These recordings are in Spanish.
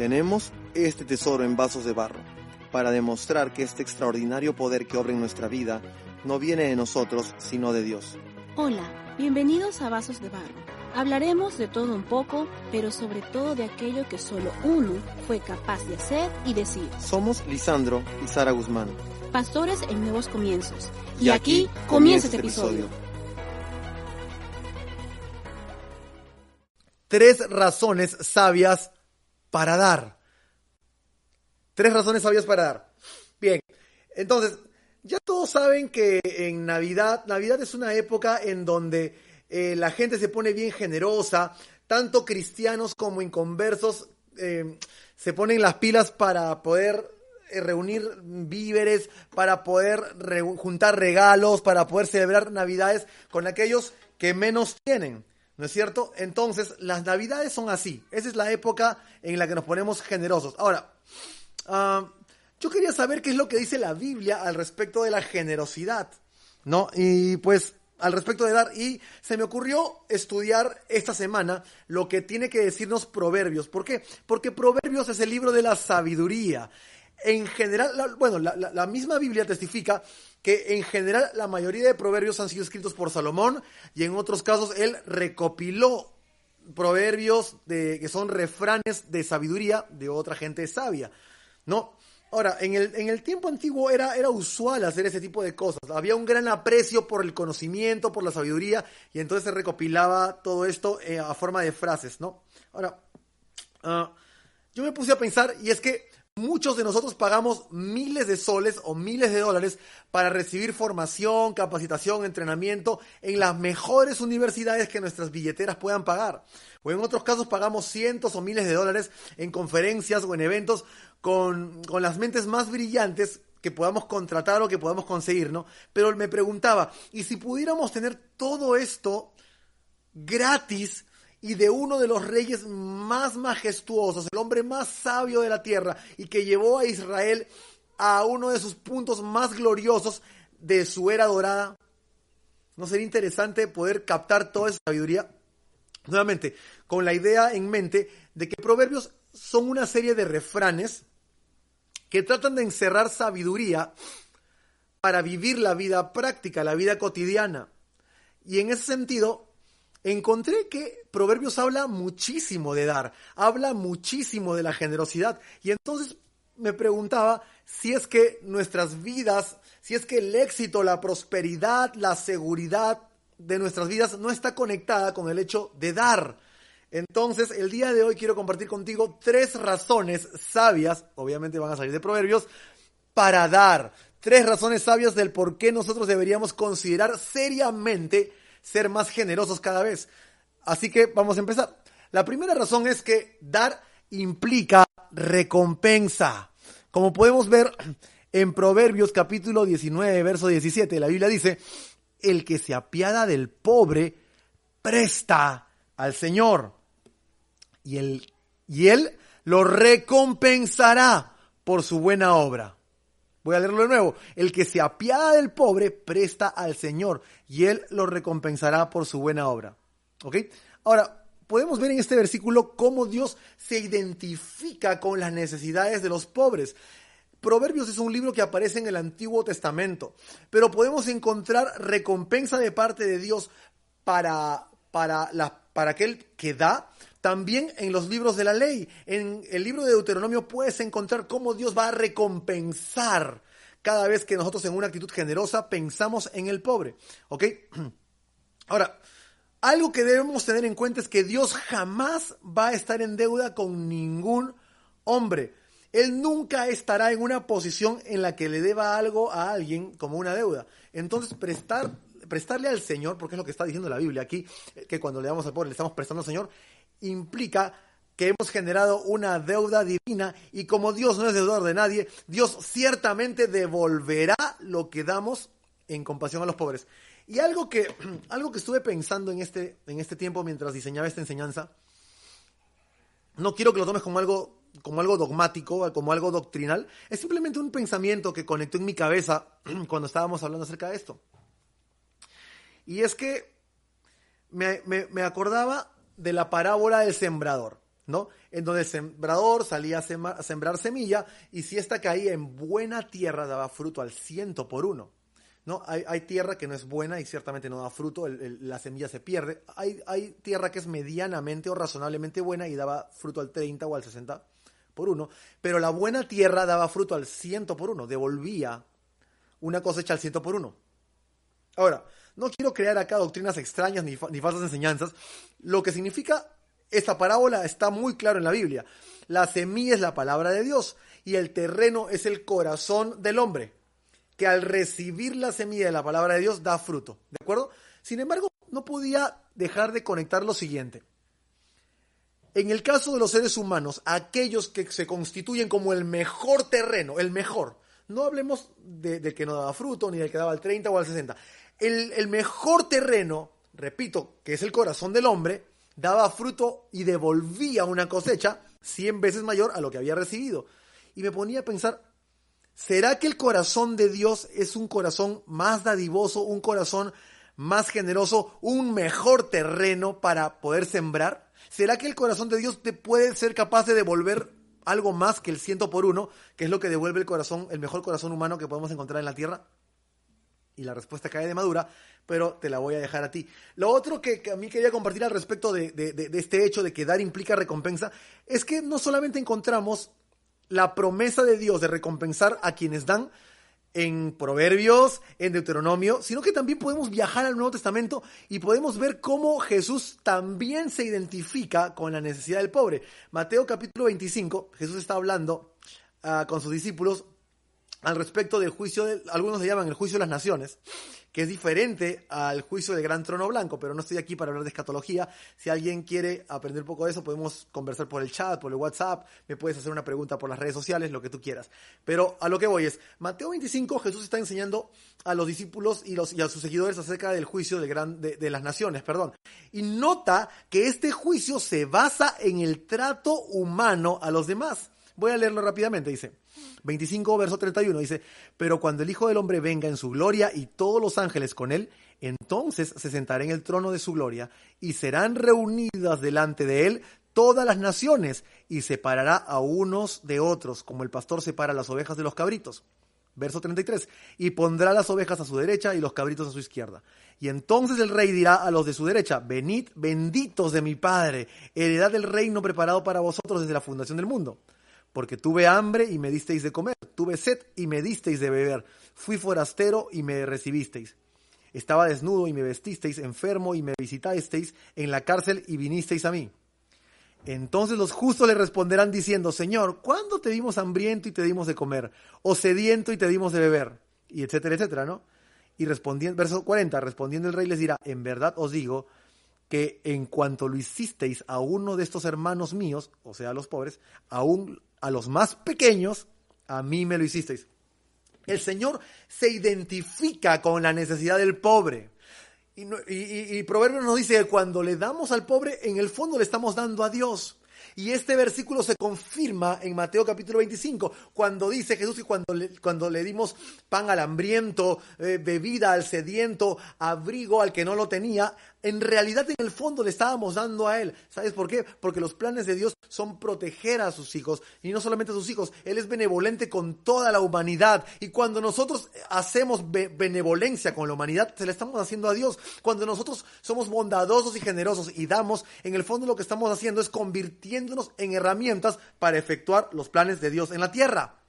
Tenemos este tesoro en vasos de barro para demostrar que este extraordinario poder que obra en nuestra vida no viene de nosotros, sino de Dios. Hola, bienvenidos a Vasos de Barro. Hablaremos de todo un poco, pero sobre todo de aquello que solo uno fue capaz de hacer y decir. Somos Lisandro y Sara Guzmán. Pastores en nuevos comienzos. Y, aquí comienza este episodio. Tres razones sabias para dar. Tres razones sabias para dar. Bien, entonces, ya todos saben que en Navidad, Navidad es una época en donde eh, la gente se pone bien generosa, tanto cristianos como inconversos eh, se ponen las pilas para poder eh, reunir víveres, para poder juntar regalos, para poder celebrar Navidades con aquellos que menos tienen. ¿No es cierto? Entonces, las navidades son así. Esa es la época en la que nos ponemos generosos. Ahora, ah, yo quería saber qué es lo que dice la Biblia al respecto de la generosidad. ¿No? Y pues al respecto de dar y se me ocurrió estudiar esta semana lo que tiene que decirnos Proverbios. ¿Por qué? Porque Proverbios es el libro de la sabiduría. En general, bueno, la, misma Biblia testifica que en general la mayoría de proverbios han sido escritos por Salomón y en otros casos él recopiló proverbios de, que son refranes de sabiduría de otra gente sabia, ¿no? Ahora, en el, en el tiempo antiguo era, era usual hacer ese tipo de cosas. Había un gran aprecio por el conocimiento, por la sabiduría, y entonces se recopilaba todo esto eh, a forma de frases, ¿no? Ahora, ah, yo me puse a pensar, y es que Muchos de nosotros pagamos miles de soles o miles de dólares para recibir formación, capacitación, entrenamiento en las mejores universidades que nuestras billeteras puedan pagar. O en otros casos pagamos cientos o miles de dólares en conferencias o en eventos con, con las mentes más brillantes que podamos contratar o que podamos conseguir, ¿no? Pero me preguntaba, ¿y si pudiéramos tener todo esto gratis y de uno de los reyes más majestuosos, el hombre más sabio de la tierra y que llevó a Israel a uno de sus puntos más gloriosos de su era dorada. ¿No sería interesante poder captar toda esa sabiduría? Nuevamente, con la idea en mente de que proverbios son una serie de refranes que tratan de encerrar sabiduría para vivir la vida práctica, la vida cotidiana. Y en ese sentido, encontré que Proverbios habla muchísimo de dar, habla muchísimo de la generosidad. Y entonces me preguntaba si es que nuestras vidas, si es que el éxito, la prosperidad, la seguridad de nuestras vidas no está conectada con el hecho de dar. Entonces, el día de hoy quiero compartir contigo tres razones sabias, obviamente van a salir de Proverbios, para dar. Tres razones sabias del por qué nosotros deberíamos considerar seriamente ser más generosos cada vez. Así que vamos a empezar. La primera razón es que dar implica recompensa. Como podemos ver en Proverbios capítulo 19, verso 17, la Biblia dice, el que se apiada del pobre presta al Señor y él, y él lo recompensará por su buena obra. Voy a leerlo de nuevo. El que se apiada del pobre presta al Señor y Él lo recompensará por su buena obra. ¿Ok? Ahora, podemos ver en este versículo cómo Dios se identifica con las necesidades de los pobres. Proverbios es un libro que aparece en el Antiguo Testamento, pero podemos encontrar recompensa de parte de Dios para, para, la, para aquel que da, también en los libros de la ley. En el libro de Deuteronomio puedes encontrar cómo Dios va a recompensar cada vez que nosotros en una actitud generosa pensamos en el pobre. ¿Ok? Ahora, algo que debemos tener en cuenta es que Dios jamás va a estar en deuda con ningún hombre. Él nunca estará en una posición en la que le deba algo a alguien como una deuda. Entonces, prestar, prestarle al Señor, porque es lo que está diciendo la Biblia aquí, que cuando le damos al pobre le estamos prestando al Señor, implica que hemos generado una deuda divina y como Dios no es deudor de nadie, Dios ciertamente devolverá lo que damos en compasión a los pobres. Y algo que, algo que estuve pensando en este, en este tiempo mientras diseñaba esta enseñanza, no quiero que lo tomes como algo, como algo dogmático, como algo doctrinal, es simplemente un pensamiento que conectó en mi cabeza cuando estábamos hablando acerca de esto. Y es que me, me acordaba de la parábola del sembrador. ¿no? En donde el sembrador salía a, sembrar semilla y si esta caía en buena tierra daba fruto al ciento por uno. ¿no? Hay, tierra que no es buena y ciertamente no da fruto, la semilla se pierde. Hay, hay, tierra que es medianamente o razonablemente buena y daba fruto al 30 o al 60 por uno, pero la buena tierra daba fruto al ciento por uno, devolvía una cosecha al ciento por uno. Ahora, no quiero crear acá doctrinas extrañas ni, falsas enseñanzas, lo que significa esta parábola está muy claro en la Biblia. La semilla es la palabra de Dios y el terreno es el corazón del hombre, que al recibir la semilla de la palabra de Dios da fruto. ¿De acuerdo? Sin embargo, no podía dejar de conectar lo siguiente. En el caso de los seres humanos, aquellos que se constituyen como el mejor terreno, el mejor, no hablemos del de que no daba fruto, ni del que daba el 30 o al 60. El, mejor terreno, repito, que es el corazón del hombre, daba fruto y devolvía una cosecha cien veces mayor a lo que había recibido. Y me ponía a pensar, ¿será que el corazón de Dios es un corazón más dadivoso, un corazón más generoso, un mejor terreno para poder sembrar? ¿Será que el corazón de Dios te puede ser capaz de devolver algo más que el ciento por uno, que es lo que devuelve el corazón, el mejor corazón humano que podemos encontrar en la tierra? Y la respuesta cae de madura, pero te la voy a dejar a ti. Lo otro que, a mí quería compartir al respecto de, este hecho de que dar implica recompensa, es que no solamente encontramos la promesa de Dios de recompensar a quienes dan en Proverbios, en Deuteronomio, sino que también podemos viajar al Nuevo Testamento y podemos ver cómo Jesús también se identifica con la necesidad del pobre. Mateo capítulo 25, Jesús está hablando uh, con sus discípulos al respecto del juicio, de, algunos le llaman el juicio de las naciones, que es diferente al juicio del gran trono blanco, pero no estoy aquí para hablar de escatología. Si alguien quiere aprender un poco de eso, podemos conversar por el chat, por el WhatsApp, me puedes hacer una pregunta por las redes sociales, lo que tú quieras. Pero a lo que voy es, Mateo 25, Jesús está enseñando a los discípulos y, a sus seguidores acerca del juicio de, de las naciones, perdón. Y nota que este juicio se basa en el trato humano a los demás. Voy a leerlo rápidamente, dice. 25, verso 31, dice, pero cuando el Hijo del Hombre venga en su gloria y todos los ángeles con él, entonces se sentará en el trono de su gloria y serán reunidas delante de él todas las naciones y separará a unos de otros, como el pastor separa las ovejas de los cabritos. Verso 33, y pondrá las ovejas a su derecha y los cabritos a su izquierda. Y entonces el rey dirá a los de su derecha, venid benditos de mi Padre, heredad del reino preparado para vosotros desde la fundación del mundo porque tuve hambre y me disteis de comer, tuve sed y me disteis de beber, fui forastero y me recibisteis. Estaba desnudo y me vestisteis, enfermo y me visitasteis, en la cárcel y vinisteis a mí. Entonces los justos le responderán diciendo, Señor, ¿cuándo te dimos hambriento y te dimos de comer? ¿O sediento y te dimos de beber? Y etcétera, etcétera, ¿no? Y respondiendo, verso 40, respondiendo el rey les dirá, en verdad os digo que en cuanto lo hicisteis a uno de estos hermanos míos, o sea, a los pobres, aún a los más pequeños, a mí me lo hicisteis. El Señor se identifica con la necesidad del pobre. Y, y, y, nos dice que cuando le damos al pobre, en el fondo le estamos dando a Dios. Y este versículo se confirma en Mateo capítulo 25, cuando dice Jesús y cuando le, cuando le dimos pan al hambriento, eh, bebida al sediento, abrigo al que no lo tenía, en realidad en el fondo le estábamos dando a Él. ¿Sabes por qué? Porque los planes de Dios son proteger a sus hijos y no solamente a sus hijos, Él es benevolente con toda la humanidad. Y cuando nosotros hacemos benevolencia con la humanidad, se la estamos haciendo a Dios. Cuando nosotros somos bondadosos y generosos y damos, en el fondo lo que estamos haciendo es convirtiéndonos en herramientas para efectuar los planes de Dios en la tierra.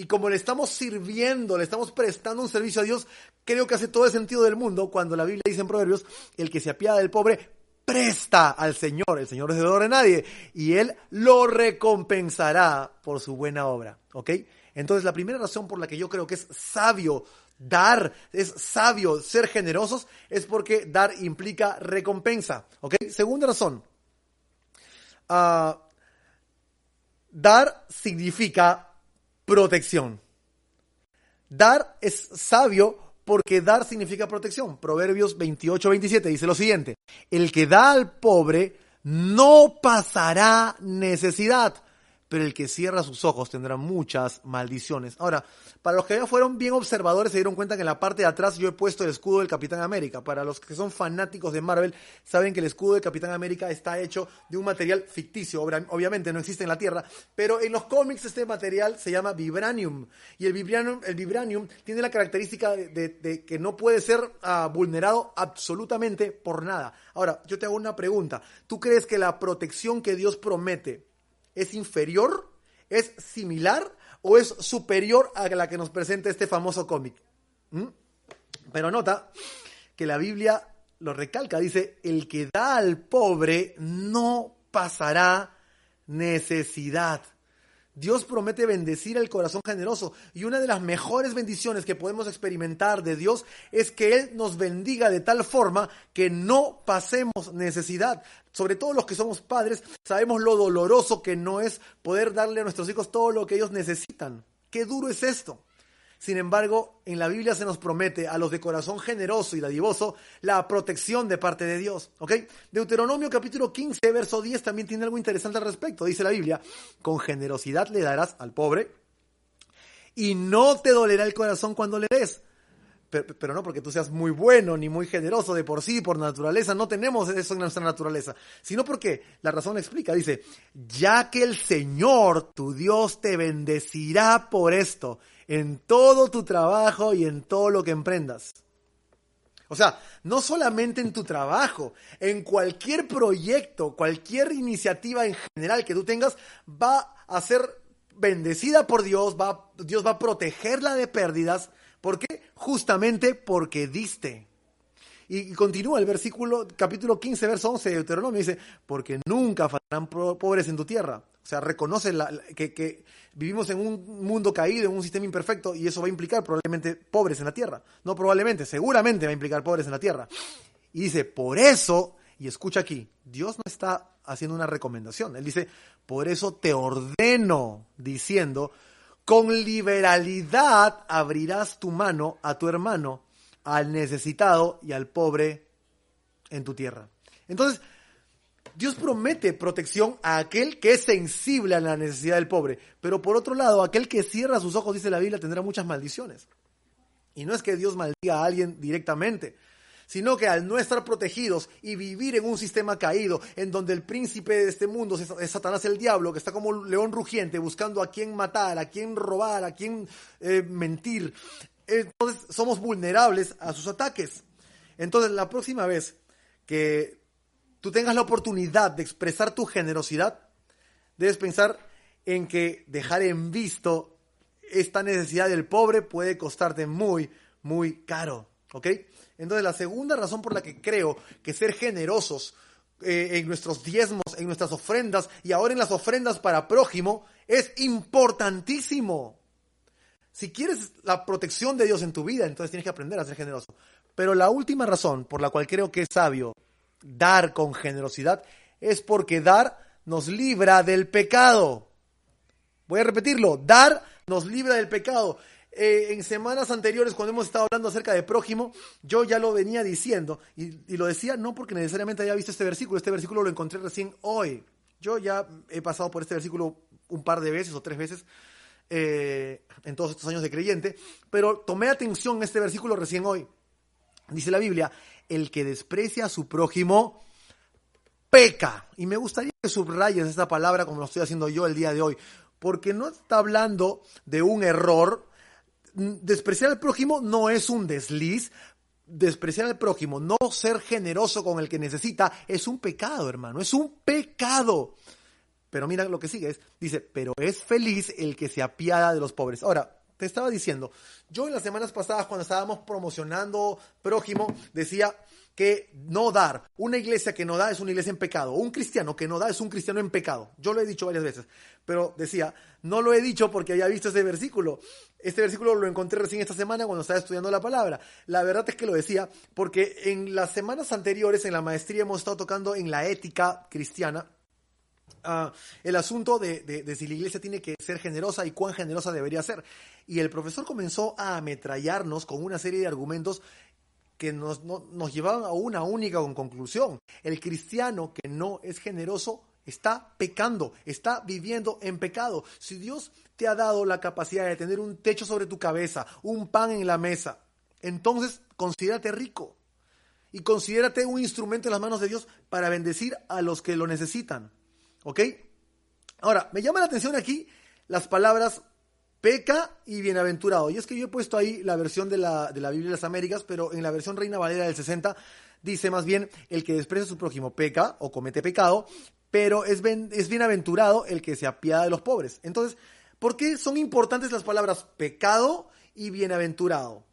Y como le estamos sirviendo, le estamos prestando un servicio a Dios, creo que hace todo el sentido del mundo cuando la Biblia dice en Proverbios, el que se apiada del pobre presta al Señor, el Señor es deudor de nadie, y Él lo recompensará por su buena obra, ¿ok? Entonces la primera razón por la que yo creo que es sabio dar, es sabio ser generosos, es porque dar implica recompensa, ¿ok? Segunda razón, uh, dar significa protección. Dar es sabio porque dar significa protección. Proverbios 28, 27 dice lo siguiente, el que da al pobre no pasará necesidad, pero el que cierra sus ojos tendrá muchas maldiciones. Ahora, para los que ya fueron bien observadores se dieron cuenta que en la parte de atrás yo he puesto el escudo del Capitán América. Para los que son fanáticos de Marvel, saben que el escudo del Capitán América está hecho de un material ficticio, obviamente no existe en la Tierra, pero en los cómics este material se llama vibranium y el vibranium, el vibranium tiene la característica de, que no puede ser uh, vulnerado absolutamente por nada. Ahora, yo te hago una pregunta. ¿Tú crees que la protección que Dios promete es inferior, es similar o es superior a la que nos presenta este famoso cómic. ¿Mm? Pero nota que la Biblia lo recalca, dice, el que da al pobre no pasará necesidad. Dios promete bendecir el corazón generoso y una de las mejores bendiciones que podemos experimentar de Dios es que Él nos bendiga de tal forma que no pasemos necesidad. Sobre todo los que somos padres, sabemos lo doloroso que no es poder darle a nuestros hijos todo lo que ellos necesitan. Qué duro es esto. Sin embargo, en la Biblia se nos promete a los de corazón generoso y dadivoso la protección de parte de Dios. ¿Ok? Deuteronomio capítulo 15, verso 10 también tiene algo interesante al respecto. Dice la Biblia, con generosidad le darás al pobre y no te dolerá el corazón cuando le des. Pero, no porque tú seas muy bueno ni muy generoso de por sí, por naturaleza, no tenemos eso en nuestra naturaleza, sino porque la razón explica, dice, ya que el Señor, tu Dios, te bendecirá por esto en todo tu trabajo y en todo lo que emprendas. O sea, no solamente en tu trabajo, en cualquier proyecto, cualquier iniciativa en general que tú tengas, va a ser bendecida por Dios, va, Dios va a protegerla de pérdidas. ¿Por qué? Justamente porque diste. Y continúa el versículo, capítulo 15, verso 11 de Deuteronomio, dice, porque nunca faltarán pobres en tu tierra. O sea, reconoce que, vivimos en un mundo caído, en un sistema imperfecto, y eso va a implicar probablemente pobres en la tierra. No probablemente, seguramente va a implicar pobres en la tierra. Y dice, por eso, y escucha aquí, Dios no está haciendo una recomendación. Él dice, por eso te ordeno, diciendo, con liberalidad abrirás tu mano a tu hermano, al necesitado y al pobre en tu tierra. Entonces, Dios promete protección a aquel que es sensible a la necesidad del pobre, pero por otro lado, aquel que cierra sus ojos, dice la Biblia, tendrá muchas maldiciones. Y no es que Dios maldiga a alguien directamente, sino que al no estar protegidos y vivir en un sistema caído, en donde el príncipe de este mundo es Satanás el diablo, que está como un león rugiente buscando a quién matar, a quién robar, a quién eh, mentir, entonces somos vulnerables a sus ataques. Entonces la próxima vez que tú tengas la oportunidad de expresar tu generosidad, debes pensar en que dejar en visto esta necesidad del pobre puede costarte muy, muy caro. ¿Ok? Entonces, la segunda razón por la que creo que ser generosos eh, en nuestros diezmos, en nuestras ofrendas y ahora en las ofrendas para prójimo es importantísimo. Si quieres la protección de Dios en tu vida, entonces tienes que aprender a ser generoso. Pero la última razón por la cual creo que es sabio dar con generosidad es porque dar nos libra del pecado. Voy a repetirlo, dar nos libra del pecado. Eh, en semanas anteriores, cuando hemos estado hablando acerca de prójimo, yo ya lo venía diciendo y, lo decía no porque necesariamente haya visto este versículo, este versículo lo encontré recién hoy. Yo ya he pasado por este versículo un par de veces o tres veces eh, en todos estos años de creyente, pero tomé atención a este versículo recién hoy. Dice la Biblia, el que desprecia a su prójimo peca. Y me gustaría que subrayes esta palabra como lo estoy haciendo yo el día de hoy, porque no está hablando de un error. Despreciar al prójimo no es un desliz. Despreciar al prójimo, no ser generoso con el que necesita, es un pecado, hermano, es un pecado. Pero mira lo que sigue, es, dice, pero es feliz el que se apiada de los pobres. Ahora, te estaba diciendo, yo en las semanas pasadas cuando estábamos promocionando prójimo, decía, que no dar, una iglesia que no da es una iglesia en pecado, un cristiano que no da es un cristiano en pecado. Yo lo he dicho varias veces, pero decía, no lo he dicho porque había visto ese versículo. Este versículo lo encontré recién esta semana cuando estaba estudiando la palabra. La verdad es que lo decía porque en las semanas anteriores en la maestría hemos estado tocando en la ética cristiana ah, el asunto de, si la iglesia tiene que ser generosa y cuán generosa debería ser. Y el profesor comenzó a ametrallarnos con una serie de argumentos que nos, no- nos llevaban a una única con- conclusión. El cristiano que no es generoso está pecando, está viviendo en pecado. Si Dios te ha dado la capacidad de tener un techo sobre tu cabeza, un pan en la mesa, entonces considérate rico y considérate un instrumento en las manos de Dios para bendecir a los que lo necesitan. ¿Ok? Ahora, me llama la atención aquí las palabras peca y bienaventurado. Y es que yo he puesto ahí la versión de la, de la Biblia de las Américas, pero en la versión Reina Valera del 60 dice más bien el que desprecia a su prójimo peca o comete pecado, pero es, es bienaventurado el que se apiada de los pobres. Entonces, ¿por qué son importantes las palabras pecado y bienaventurado?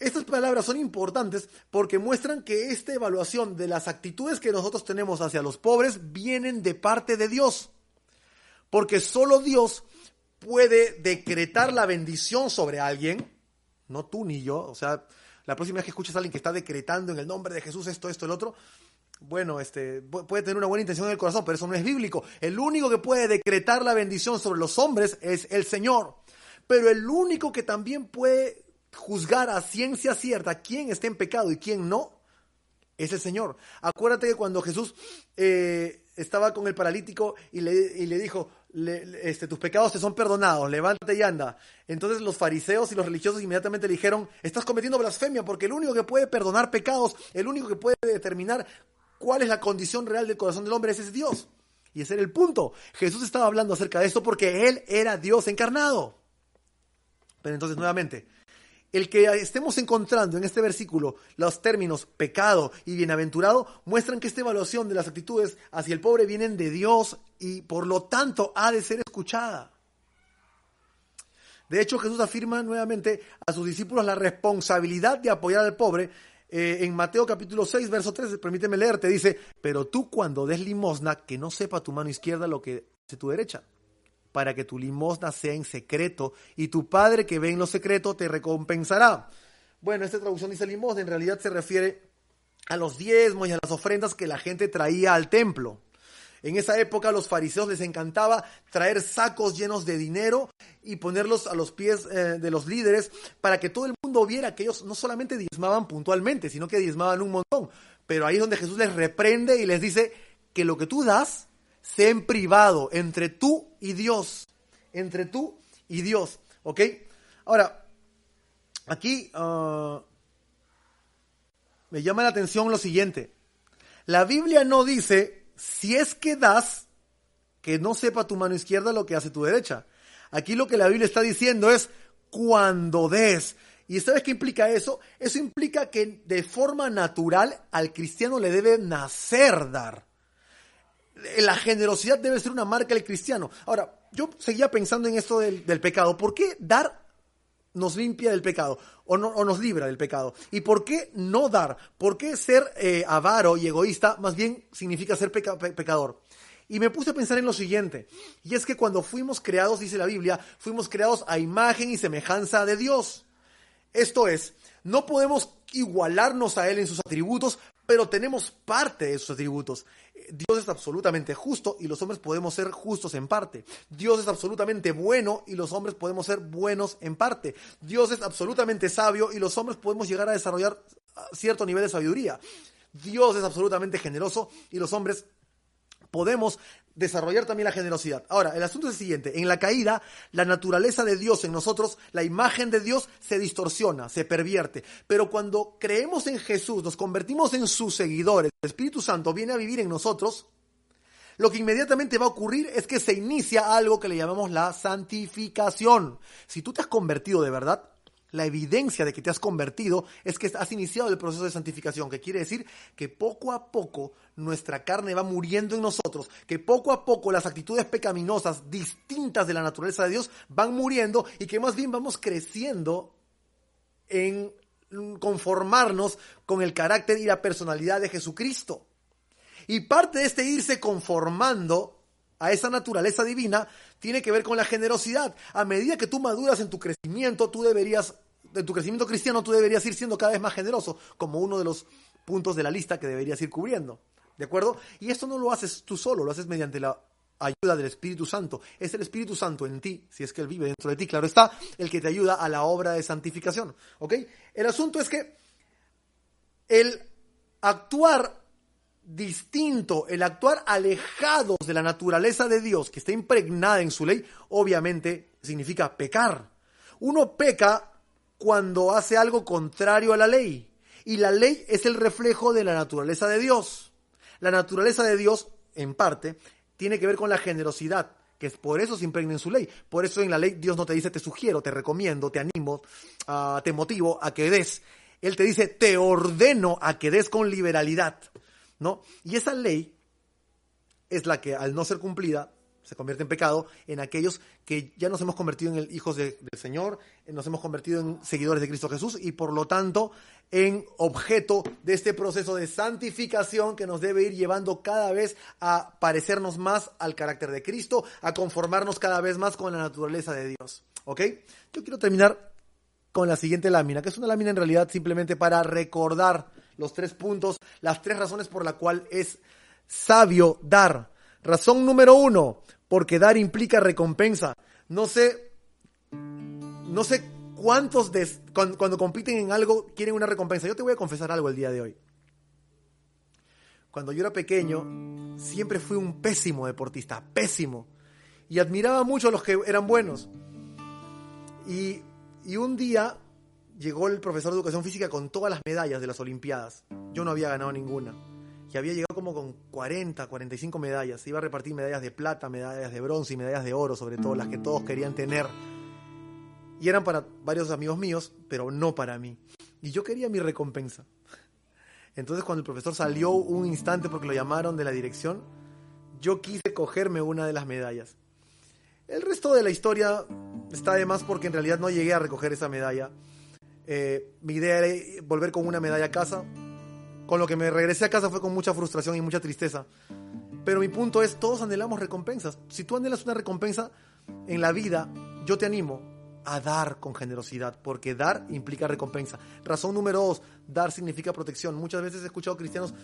Estas palabras son importantes porque muestran que esta evaluación de las actitudes que nosotros tenemos hacia los pobres vienen de parte de Dios. Porque solo Dios puede decretar la bendición sobre alguien, no tú ni yo. O sea, la próxima vez que escuches a alguien que está decretando en el nombre de Jesús esto, esto, el otro, bueno, este, pu- puede tener una buena intención en el corazón, pero eso no es bíblico. El único que puede decretar la bendición sobre los hombres es el Señor. Pero el único que también puede juzgar a ciencia cierta quién está en pecado y quién no, es el Señor. Acuérdate que cuando Jesús eh, estaba con el paralítico y le, y le dijo, este, tus pecados te son perdonados, levántate y anda. Entonces los fariseos y los religiosos inmediatamente le dijeron, estás cometiendo blasfemia porque el único que puede perdonar pecados, el único que puede determinar cuál es la condición real del corazón del hombre, ese es Dios. Y ese era el punto. Jesús estaba hablando acerca de esto porque Él era Dios encarnado. Pero entonces nuevamente, el que estemos encontrando en este versículo los términos pecado y bienaventurado muestran que esta evaluación de las actitudes hacia el pobre vienen de Dios y por lo tanto ha de ser escuchada. De hecho, Jesús afirma nuevamente a sus discípulos la responsabilidad de apoyar al pobre. Eh, en Mateo capítulo 6, verso 13, permíteme leerte, dice, pero tú cuando des limosna, que no sepa tu mano izquierda lo que hace tu derecha para que tu limosna sea en secreto y tu Padre que ve en lo secreto te recompensará. Bueno, esta traducción dice limosna, en realidad se refiere a los diezmos y a las ofrendas que la gente traía al templo. En esa época a los fariseos les encantaba traer sacos llenos de dinero y ponerlos a los pies eh, de los líderes para que todo el mundo viera que ellos no solamente diezmaban puntualmente, sino que diezmaban un montón. Pero ahí es donde Jesús les reprende y les dice que lo que tú das sea en privado, entre tú y Dios. Entre tú y Dios. ¿Ok? Ahora, aquí ah, me llama la atención lo siguiente. La Biblia no dice, si es que das, que no sepa tu mano izquierda lo que hace tu derecha. Aquí lo que la Biblia está diciendo es, cuando des. ¿Y sabes qué implica eso? Eso implica que de forma natural al cristiano le debe nacer dar la generosidad debe ser una marca del cristiano. Ahora, yo seguía pensando en esto del, pecado. ¿Por qué dar nos limpia del pecado o, no- o nos libra del pecado? ¿Y por qué no dar? ¿Por qué ser eh, avaro y egoísta más bien significa ser peca- pe- pecador? Y me puse a pensar en lo siguiente, y es que cuando fuimos creados, dice la Biblia, fuimos creados a imagen y semejanza de Dios. Esto es, no podemos igualarnos a Él en sus atributos, pero tenemos parte de sus atributos. Dios es absolutamente justo y los hombres podemos ser justos en parte. Dios es absolutamente bueno y los hombres podemos ser buenos en parte. Dios es absolutamente sabio y los hombres podemos llegar a desarrollar cierto nivel de sabiduría. Dios es absolutamente generoso y los hombres podemos desarrollar también la generosidad. Ahora, el asunto es el siguiente. En la caída, la naturaleza de Dios en nosotros, la imagen de Dios se distorsiona, se pervierte. Pero cuando creemos en Jesús, nos convertimos en sus seguidores, el Espíritu Santo viene a vivir en nosotros, lo que inmediatamente va a ocurrir es que se inicia algo que le llamamos la santificación. Si tú te has convertido de verdad, la evidencia de que te has convertido es que has iniciado el proceso de santificación, que quiere decir que poco a poco nuestra carne va muriendo en nosotros, que poco a poco las actitudes pecaminosas distintas de la naturaleza de Dios van muriendo y que más bien vamos creciendo en conformarnos con el carácter y la personalidad de Jesucristo. Y parte de este irse conformando a esa naturaleza divina tiene que ver con la generosidad. A medida que tú maduras en tu crecimiento, tú deberías, en tu crecimiento cristiano, tú deberías ir siendo cada vez más generoso, como uno de los puntos de la lista que deberías ir cubriendo. ¿De acuerdo? Y esto no lo haces tú solo, lo haces mediante la ayuda del Espíritu Santo. Es el Espíritu Santo en ti, si es que Él vive dentro de ti, claro está, el que te ayuda a la obra de santificación. ¿Ok? El asunto es que el actuar distinto, el actuar alejados de la naturaleza de Dios, que está impregnada en su ley, obviamente significa pecar. Uno peca cuando hace algo contrario a la ley. Y la ley es el reflejo de la naturaleza de Dios. La naturaleza de Dios, en parte, tiene que ver con la generosidad, que es por eso se impregna en su ley. Por eso en la ley Dios no te dice te sugiero, te recomiendo, te animo, uh, te motivo a que des. Él te dice te ordeno a que des con liberalidad. ¿No? Y esa ley es la que al no ser cumplida se convierte en pecado en aquellos que ya nos hemos convertido en el hijos de, del Señor, nos hemos convertido en seguidores de Cristo Jesús y por lo tanto en objeto de este proceso de santificación que nos debe ir llevando cada vez a parecernos más al carácter de Cristo, a conformarnos cada vez más con la naturaleza de Dios. ¿Ok? Yo quiero terminar con la siguiente lámina, que es una lámina en realidad simplemente para recordar los tres puntos, las tres razones por la cual es sabio dar. Razón número uno, porque dar implica recompensa. No sé, no sé cuántos cuando, cuando, compiten en algo quieren una recompensa. Yo te voy a confesar algo el día de hoy. Cuando yo era pequeño, siempre fui un pésimo deportista, pésimo. Y admiraba mucho a los que eran buenos. Y, y un día llegó el profesor de educación física con todas las medallas de las Olimpiadas. Yo no había ganado ninguna. Y había llegado como con 40, 45 medallas. Iba a repartir medallas de plata, medallas de bronce y medallas de oro, sobre todo las que todos querían tener. Y eran para varios amigos míos, pero no para mí. Y yo quería mi recompensa. Entonces cuando el profesor salió un instante porque lo llamaron de la dirección, yo quise cogerme una de las medallas. El resto de la historia está de más porque en realidad no llegué a recoger esa medalla. Eh, mi idea era volver con una medalla a casa. Con lo que me regresé a casa fue con mucha frustración y mucha tristeza. Pero mi punto es, todos anhelamos recompensas. Si tú anhelas una recompensa en la vida, yo te animo a dar con generosidad, porque dar implica recompensa. Razón número dos, dar significa protección. Muchas veces he escuchado cristianos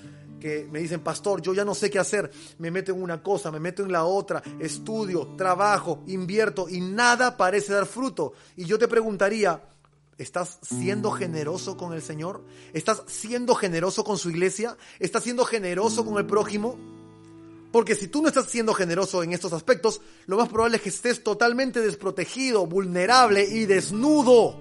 que me dicen, pastor, yo ya no sé qué hacer, me meto en una cosa, me meto en la otra, estudio, trabajo, invierto y nada parece dar fruto. Y yo te preguntaría, ¿Estás siendo generoso con el Señor? ¿Estás siendo generoso con su iglesia? ¿Estás siendo generoso con el prójimo? Porque si tú no estás siendo generoso en estos aspectos, lo más probable es que estés totalmente desprotegido, vulnerable y desnudo.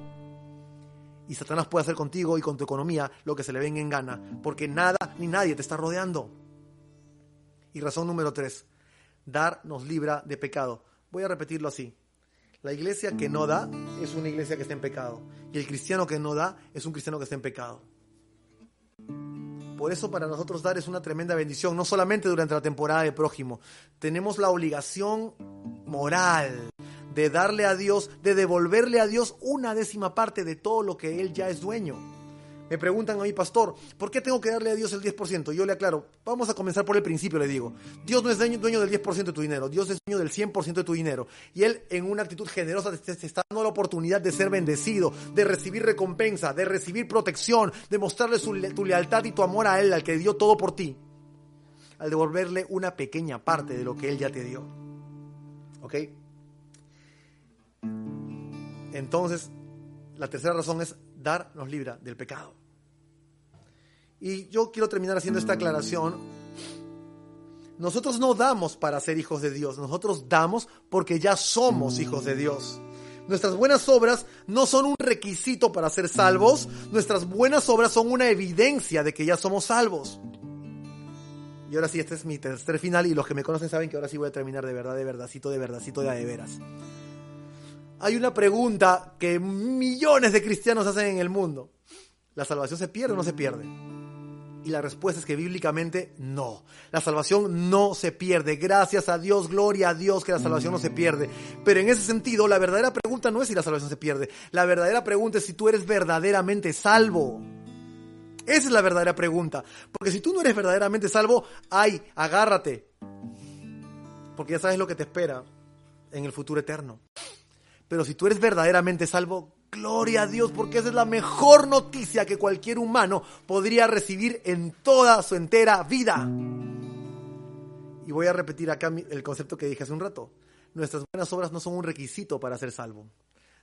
Y Satanás puede hacer contigo y con tu economía lo que se le venga en gana, porque nada ni nadie te está rodeando. Y razón número tres, dar nos libra de pecado. Voy a repetirlo así. La iglesia que no da es una iglesia que está en pecado. Y el cristiano que no da es un cristiano que está en pecado. Por eso para nosotros dar es una tremenda bendición, no solamente durante la temporada de prójimo. Tenemos la obligación moral de darle a Dios, de devolverle a Dios una décima parte de todo lo que Él ya es dueño. Me preguntan a mi pastor, ¿por qué tengo que darle a Dios el 10%? Yo le aclaro, vamos a comenzar por el principio, le digo. Dios no es dueño del 10% de tu dinero, Dios es dueño del 100% de tu dinero. Y Él, en una actitud generosa, te, está dando la oportunidad de ser bendecido, de recibir recompensa, de recibir protección, de mostrarle tu lealtad y tu amor a Él, al que dio todo por ti. Al devolverle una pequeña parte de lo que Él ya te dio. ¿Ok? Entonces, la tercera razón es dar nos libra del pecado. Y yo quiero terminar haciendo esta aclaración. Nosotros no damos para ser hijos de Dios, nosotros damos porque ya somos hijos de Dios. Nuestras buenas obras no son un requisito para ser salvos, nuestras buenas obras son una evidencia de que ya somos salvos. Y ahora sí, este es mi tercer final y los que me conocen saben que ahora sí voy a terminar de verdad, de verdadcito, de verdadcito, de, de veras hay una pregunta que millones de cristianos hacen en el mundo. ¿La salvación se pierde o no se pierde? Y la respuesta es que bíblicamente no. La salvación no se pierde. Gracias a Dios, gloria a Dios que la salvación no se pierde. Pero en ese sentido, la verdadera pregunta no es si la salvación se pierde. La verdadera pregunta es si tú eres verdaderamente salvo. Esa es la verdadera pregunta. Porque si tú no eres verdaderamente salvo, ay, agárrate. Porque ya sabes lo que te espera en el futuro eterno. Pero si tú eres verdaderamente salvo, gloria a Dios, porque esa es la mejor noticia que cualquier humano podría recibir en toda su entera vida. Y voy a repetir acá el concepto que dije hace un rato. Nuestras buenas obras no son un requisito para ser salvo.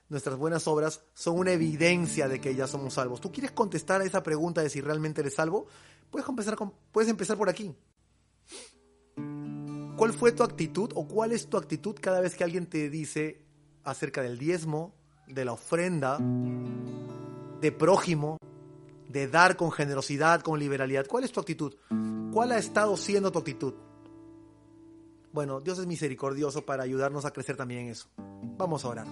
Nuestras buenas obras son una evidencia de que ya somos salvos. ¿Tú quieres contestar a esa pregunta de si realmente eres salvo? Puedes empezar, puedes empezar por aquí. ¿Cuál fue tu actitud o cuál es tu actitud cada vez que alguien te dice acerca del diezmo, de la ofrenda, de prójimo, de dar con generosidad, con liberalidad? ¿Cuál es tu actitud? ¿Cuál ha estado siendo tu actitud? Bueno, Dios es misericordioso para ayudarnos a crecer también en eso. Vamos a orar.